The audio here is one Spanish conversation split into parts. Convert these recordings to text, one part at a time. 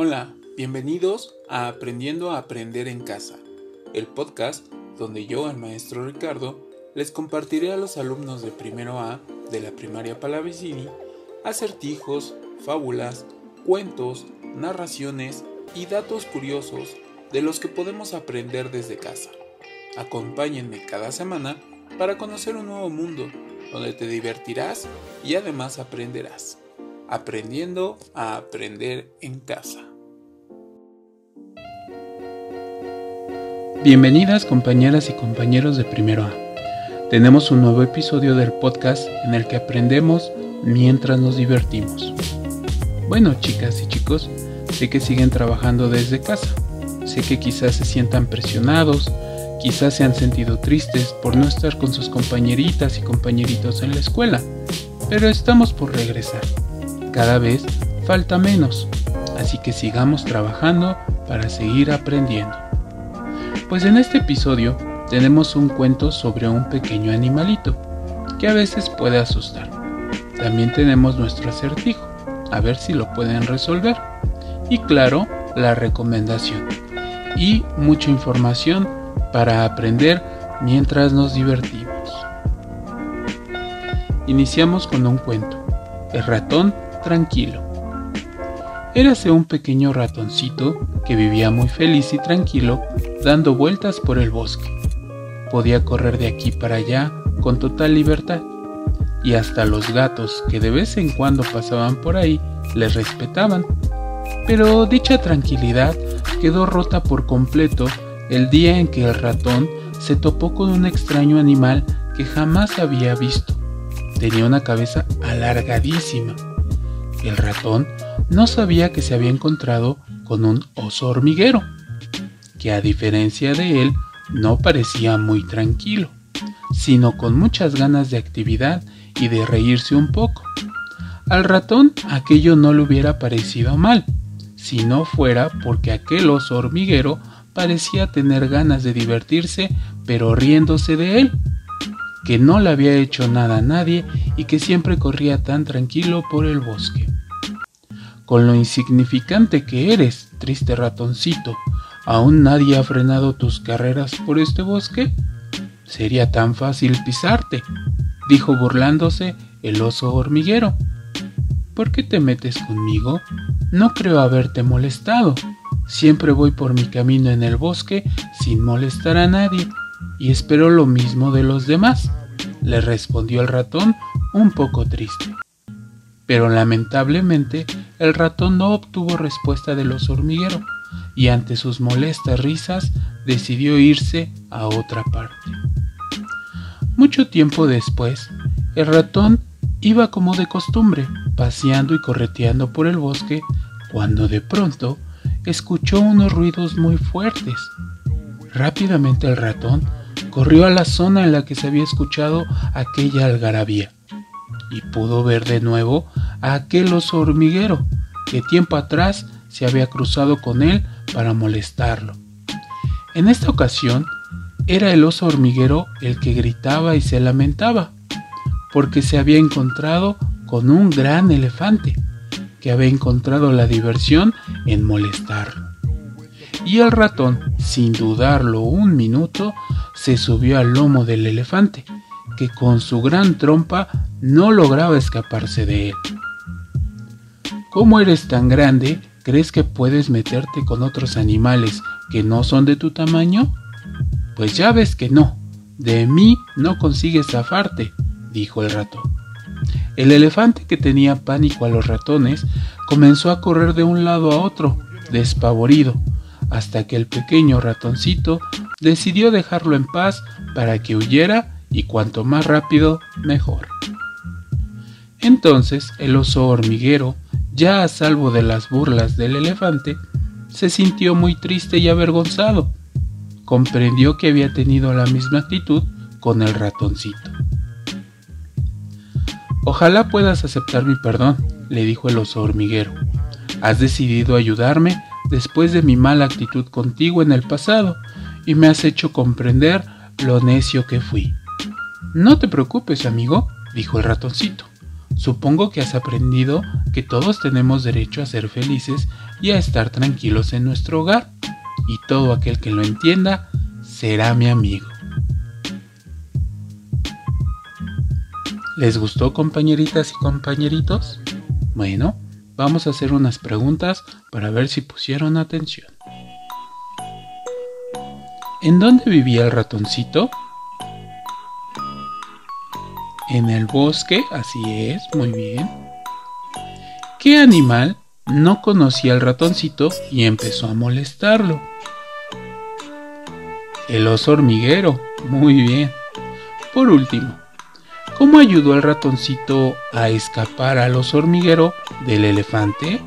Hola, bienvenidos a Aprendiendo a Aprender en Casa, el podcast donde yo, el maestro Ricardo, les compartiré a los alumnos de primero A de la primaria Palavicini acertijos, fábulas, cuentos, narraciones y datos curiosos de los que podemos aprender desde casa. Acompáñenme cada semana para conocer un nuevo mundo donde te divertirás y además aprenderás. Aprendiendo a aprender en casa. Bienvenidas compañeras y compañeros de primero A. Tenemos un nuevo episodio del podcast en el que aprendemos mientras nos divertimos. Bueno, chicas y chicos, sé que siguen trabajando desde casa. Sé que quizás se sientan presionados, quizás se han sentido tristes por no estar con sus compañeritas y compañeritos en la escuela, pero estamos por regresar. Cada vez falta menos, así que sigamos trabajando para seguir aprendiendo. Pues en este episodio tenemos un cuento sobre un pequeño animalito que a veces puede asustar. También tenemos nuestro acertijo, a ver si lo pueden resolver. Y claro, la recomendación. Y mucha información para aprender mientras nos divertimos. Iniciamos con un cuento. El ratón tranquilo. Érase un pequeño ratoncito que vivía muy feliz y tranquilo dando vueltas por el bosque. Podía correr de aquí para allá con total libertad, y hasta los gatos que de vez en cuando pasaban por ahí le respetaban. Pero dicha tranquilidad quedó rota por completo el día en que el ratón se topó con un extraño animal que jamás había visto. Tenía una cabeza alargadísima. El ratón no sabía que se había encontrado con un oso hormiguero, que a diferencia de él no parecía muy tranquilo, sino con muchas ganas de actividad y de reírse un poco. Al ratón aquello no le hubiera parecido mal, si no fuera porque aquel oso hormiguero parecía tener ganas de divertirse, pero riéndose de él, que no le había hecho nada a nadie y que siempre corría tan tranquilo por el bosque con lo insignificante que eres, triste ratoncito. ¿Aún nadie ha frenado tus carreras por este bosque? Sería tan fácil pisarte, dijo burlándose el oso hormiguero. ¿Por qué te metes conmigo? No creo haberte molestado. Siempre voy por mi camino en el bosque sin molestar a nadie, y espero lo mismo de los demás, le respondió el ratón un poco triste. Pero lamentablemente el ratón no obtuvo respuesta de los hormigueros y ante sus molestas risas decidió irse a otra parte. Mucho tiempo después, el ratón iba como de costumbre, paseando y correteando por el bosque, cuando de pronto escuchó unos ruidos muy fuertes. Rápidamente el ratón corrió a la zona en la que se había escuchado aquella algarabía y pudo ver de nuevo a aquel oso hormiguero que tiempo atrás se había cruzado con él para molestarlo. En esta ocasión era el oso hormiguero el que gritaba y se lamentaba, porque se había encontrado con un gran elefante, que había encontrado la diversión en molestarlo. Y el ratón, sin dudarlo un minuto, se subió al lomo del elefante, que con su gran trompa no lograba escaparse de él. ¿Cómo eres tan grande? ¿Crees que puedes meterte con otros animales que no son de tu tamaño? Pues ya ves que no. De mí no consigues zafarte, dijo el ratón. El elefante que tenía pánico a los ratones comenzó a correr de un lado a otro, despavorido, hasta que el pequeño ratoncito decidió dejarlo en paz para que huyera y cuanto más rápido, mejor. Entonces el oso hormiguero, ya a salvo de las burlas del elefante, se sintió muy triste y avergonzado. Comprendió que había tenido la misma actitud con el ratoncito. Ojalá puedas aceptar mi perdón, le dijo el oso hormiguero. Has decidido ayudarme después de mi mala actitud contigo en el pasado y me has hecho comprender lo necio que fui. No te preocupes, amigo, dijo el ratoncito. Supongo que has aprendido que todos tenemos derecho a ser felices y a estar tranquilos en nuestro hogar, y todo aquel que lo entienda será mi amigo. ¿Les gustó compañeritas y compañeritos? Bueno, vamos a hacer unas preguntas para ver si pusieron atención. ¿En dónde vivía el ratoncito? En el bosque, así es, muy bien. ¿Qué animal no conocía al ratoncito y empezó a molestarlo? El oso hormiguero, muy bien. Por último, ¿cómo ayudó el ratoncito a escapar al oso hormiguero del elefante?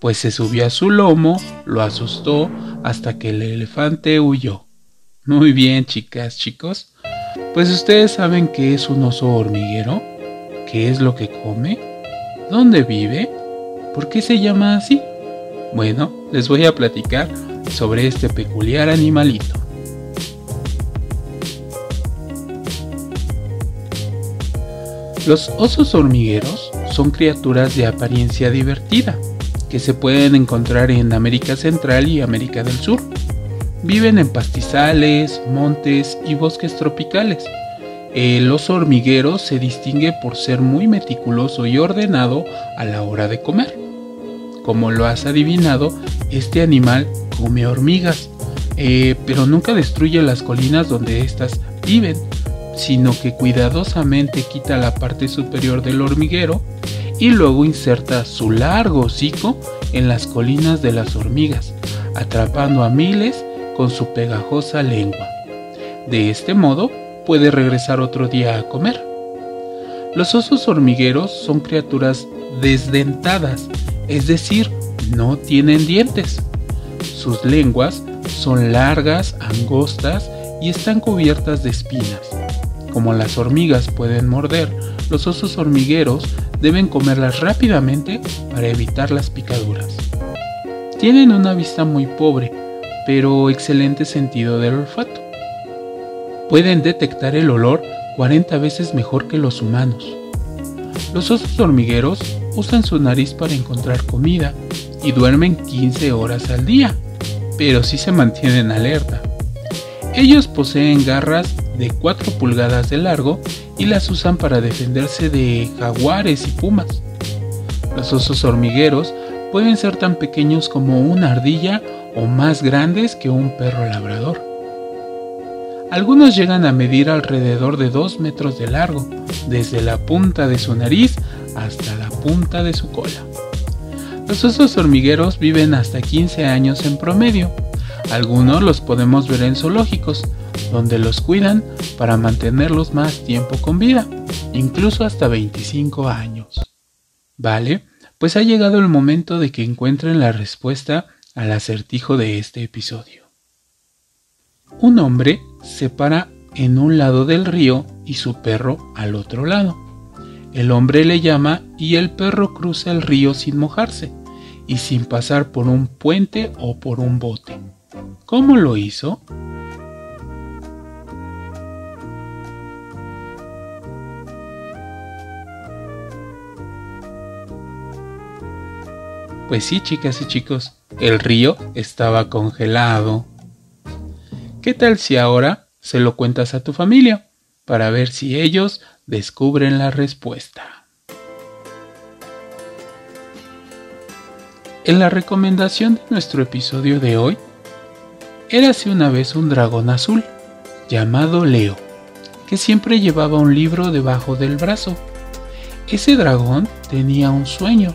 Pues se subió a su lomo, lo asustó hasta que el elefante huyó. Muy bien, chicas, chicos. Pues ustedes saben qué es un oso hormiguero, qué es lo que come, dónde vive, por qué se llama así. Bueno, les voy a platicar sobre este peculiar animalito. Los osos hormigueros son criaturas de apariencia divertida que se pueden encontrar en América Central y América del Sur. Viven en pastizales, montes y bosques tropicales. El oso hormiguero se distingue por ser muy meticuloso y ordenado a la hora de comer. Como lo has adivinado, este animal come hormigas, eh, pero nunca destruye las colinas donde éstas viven, sino que cuidadosamente quita la parte superior del hormiguero y luego inserta su largo hocico en las colinas de las hormigas, atrapando a miles con su pegajosa lengua. De este modo puede regresar otro día a comer. Los osos hormigueros son criaturas desdentadas, es decir, no tienen dientes. Sus lenguas son largas, angostas y están cubiertas de espinas. Como las hormigas pueden morder, los osos hormigueros deben comerlas rápidamente para evitar las picaduras. Tienen una vista muy pobre, pero excelente sentido del olfato. Pueden detectar el olor 40 veces mejor que los humanos. Los osos hormigueros usan su nariz para encontrar comida y duermen 15 horas al día, pero sí se mantienen alerta. Ellos poseen garras de 4 pulgadas de largo y las usan para defenderse de jaguares y pumas. Los osos hormigueros pueden ser tan pequeños como una ardilla o más grandes que un perro labrador. Algunos llegan a medir alrededor de 2 metros de largo, desde la punta de su nariz hasta la punta de su cola. Los osos hormigueros viven hasta 15 años en promedio. Algunos los podemos ver en zoológicos, donde los cuidan para mantenerlos más tiempo con vida, incluso hasta 25 años. Vale, pues ha llegado el momento de que encuentren la respuesta al acertijo de este episodio. Un hombre se para en un lado del río y su perro al otro lado. El hombre le llama y el perro cruza el río sin mojarse y sin pasar por un puente o por un bote. ¿Cómo lo hizo? Pues sí, chicas y chicos, el río estaba congelado. ¿Qué tal si ahora se lo cuentas a tu familia para ver si ellos descubren la respuesta? En la recomendación de nuestro episodio de hoy, érase una vez un dragón azul llamado Leo, que siempre llevaba un libro debajo del brazo. Ese dragón tenía un sueño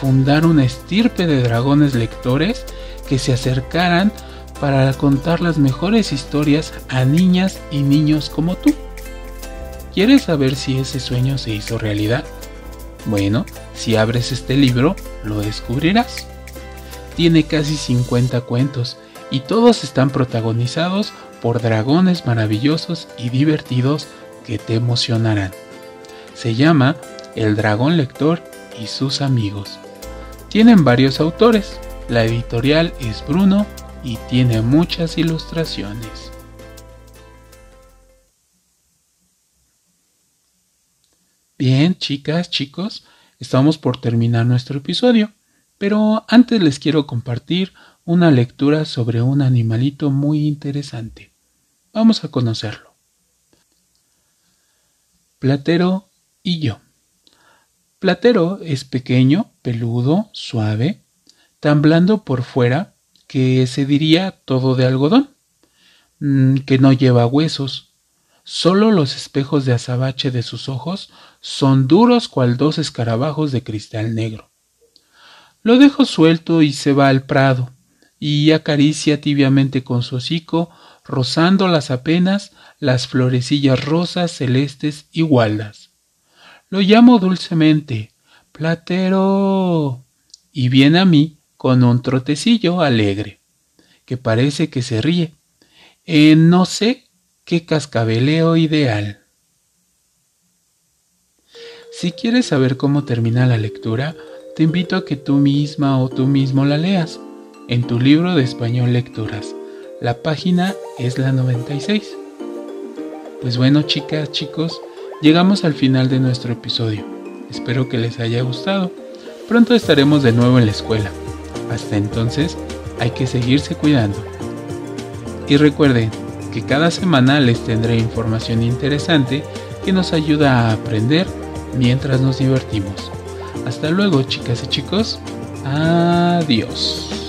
fundar una estirpe de dragones lectores que se acercaran para contar las mejores historias a niñas y niños como tú. ¿Quieres saber si ese sueño se hizo realidad? Bueno, si abres este libro, lo descubrirás. Tiene casi 50 cuentos y todos están protagonizados por dragones maravillosos y divertidos que te emocionarán. Se llama El dragón lector y sus amigos. Tienen varios autores. La editorial es Bruno y tiene muchas ilustraciones. Bien, chicas, chicos, estamos por terminar nuestro episodio, pero antes les quiero compartir una lectura sobre un animalito muy interesante. Vamos a conocerlo. Platero y yo. Platero es pequeño, peludo, suave, tan blando por fuera que se diría todo de algodón, mm, que no lleva huesos. Solo los espejos de azabache de sus ojos son duros cual dos escarabajos de cristal negro. Lo dejo suelto y se va al prado, y acaricia tibiamente con su hocico, rozando las apenas las florecillas rosas, celestes y gualdas. Lo llamo dulcemente Platero. y viene a mí con un trotecillo alegre, que parece que se ríe. En no sé qué cascabeleo ideal. Si quieres saber cómo termina la lectura, te invito a que tú misma o tú mismo la leas en tu libro de español lecturas. La página es la 96. Pues bueno, chicas, chicos, llegamos al final de nuestro episodio. Espero que les haya gustado. Pronto estaremos de nuevo en la escuela. Hasta entonces, hay que seguirse cuidando. Y recuerden que cada semana les tendré información interesante que nos ayuda a aprender mientras nos divertimos. Hasta luego, chicas y chicos. Adiós.